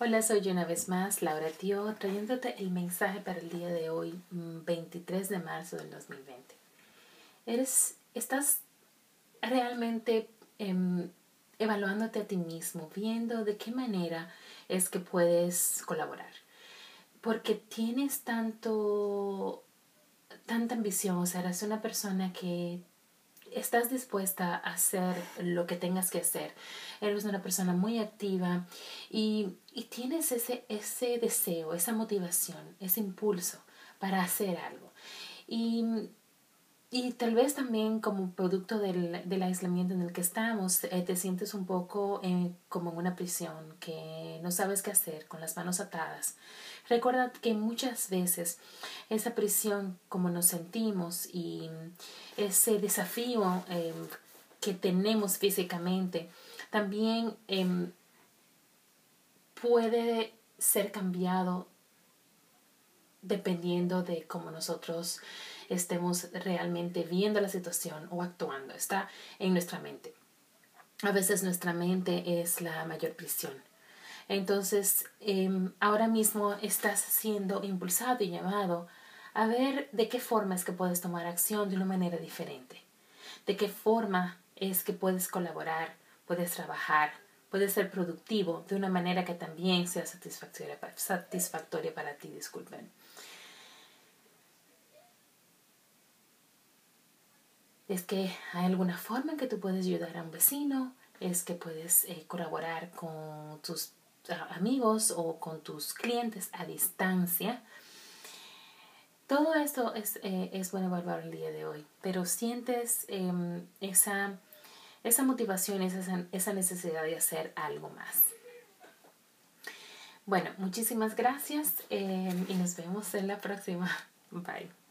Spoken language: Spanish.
Hola, soy yo una vez más, Laura Tio, trayéndote el mensaje para el día de hoy, 23 mm, de marzo del 2020. Eres, estás realmente em, evaluándote a ti mismo, viendo de qué manera es que puedes colaborar. Porque tienes tanto, tanta ambición, o sea, eres una persona que estás dispuesta a hacer lo que tengas que hacer. Eres una persona muy activa y, y tienes ese, ese deseo, esa motivación, ese impulso para hacer algo. Y y tal vez también como producto del, del aislamiento en el que estamos, eh, te sientes un poco eh, como en una prisión, que no sabes qué hacer, con las manos atadas. Recuerda que muchas veces esa prisión, como nos sentimos y ese desafío em, que tenemos físicamente, también em, puede ser cambiado dependiendo de cómo nosotros estemos realmente viendo la situación o actuando. Está en nuestra mente. A veces nuestra mente es la mayor prisión. Entonces, em, ahora mismo estás siendo impulsado y llamado a ver de qué forma es que puedes tomar acción de una manera diferente. De qué forma es que puedes colaborar, puedes trabajar, puedes ser productivo de una manera que también sea satisfactoria, satisfactoria para ti, disculpen. Es que hay alguna forma en que tú puedes ayudar a un vecino, es que puedes eh, colaborar con tus amigos o con tus clientes a distancia. Todo esto es, eh, es bueno evaluar el día de hoy, pero sientes em, esa, esa motivación, esa, esa necesidad de hacer algo más. Bueno, muchísimas gracias em, y nos vemos en la próxima. Bye.